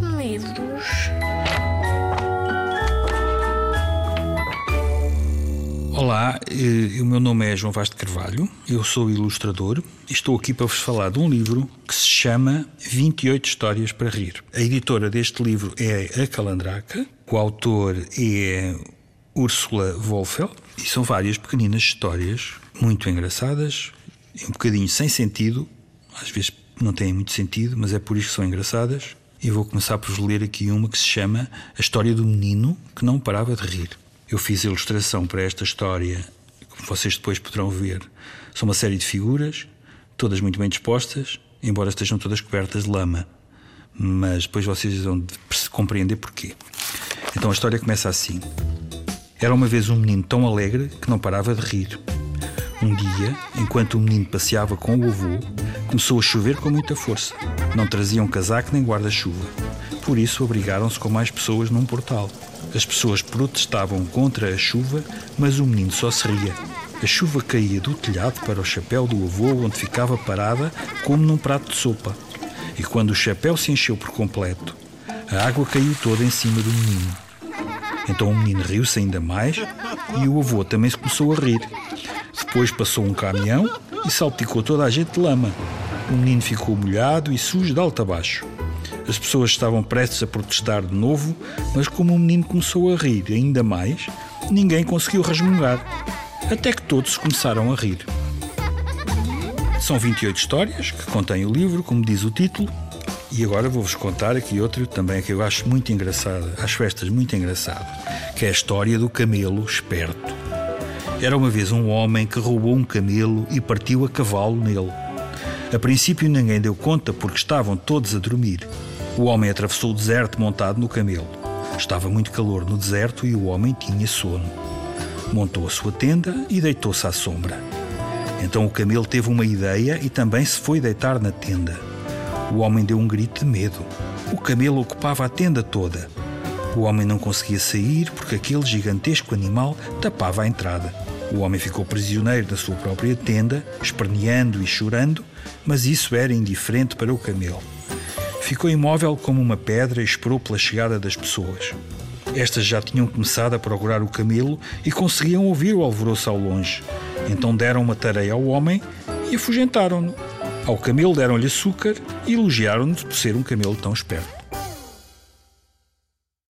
medos. Olá, eh, o meu nome é João Vaz de Carvalho, eu sou ilustrador e estou aqui para vos falar de um livro que se chama 28 Histórias para Rir. A editora deste livro é a Calandraca, o autor é Úrsula Wolfeld e são várias pequeninas histórias muito engraçadas, um bocadinho sem sentido, às vezes não têm muito sentido, mas é por isso que são engraçadas. E vou começar por ler aqui uma que se chama A História do Menino que Não Parava de Rir. Eu fiz a ilustração para esta história, como vocês depois poderão ver. São uma série de figuras, todas muito bem dispostas, embora estejam todas cobertas de lama. Mas depois vocês vão compreender porquê. Então a história começa assim. Era uma vez um menino tão alegre que não parava de rir. Um dia, enquanto o menino passeava com o avô, começou a chover com muita força. Não traziam casaco nem guarda-chuva. Por isso, abrigaram-se com mais pessoas num portal. As pessoas protestavam contra a chuva, mas o menino só se ria. A chuva caía do telhado para o chapéu do avô, onde ficava parada como num prato de sopa. E quando o chapéu se encheu por completo, a água caiu toda em cima do menino. Então o menino riu-se ainda mais e o avô também se começou a rir. Depois passou um caminhão e salpicou toda a gente de lama. O menino ficou molhado e sujo de alto a baixo. As pessoas estavam prestes a protestar de novo, mas como o menino começou a rir ainda mais, ninguém conseguiu resmungar. Até que todos começaram a rir. São 28 histórias que contém o livro, como diz o título, e agora vou-vos contar aqui outro também que eu acho muito engraçado, às festas muito engraçado, que é a história do camelo esperto. Era uma vez um homem que roubou um camelo e partiu a cavalo nele. A princípio ninguém deu conta porque estavam todos a dormir. O homem atravessou o deserto montado no camelo. Estava muito calor no deserto e o homem tinha sono. Montou a sua tenda e deitou-se à sombra. Então o camelo teve uma ideia e também se foi deitar na tenda. O homem deu um grito de medo. O camelo ocupava a tenda toda. O homem não conseguia sair porque aquele gigantesco animal tapava a entrada. O homem ficou prisioneiro da sua própria tenda, esperneando e chorando, mas isso era indiferente para o camelo. Ficou imóvel como uma pedra e esperou pela chegada das pessoas. Estas já tinham começado a procurar o camelo e conseguiam ouvir o alvoroço ao longe. Então deram uma tareia ao homem e afugentaram-no. Ao camelo deram-lhe açúcar e elogiaram-no por ser um camelo tão esperto.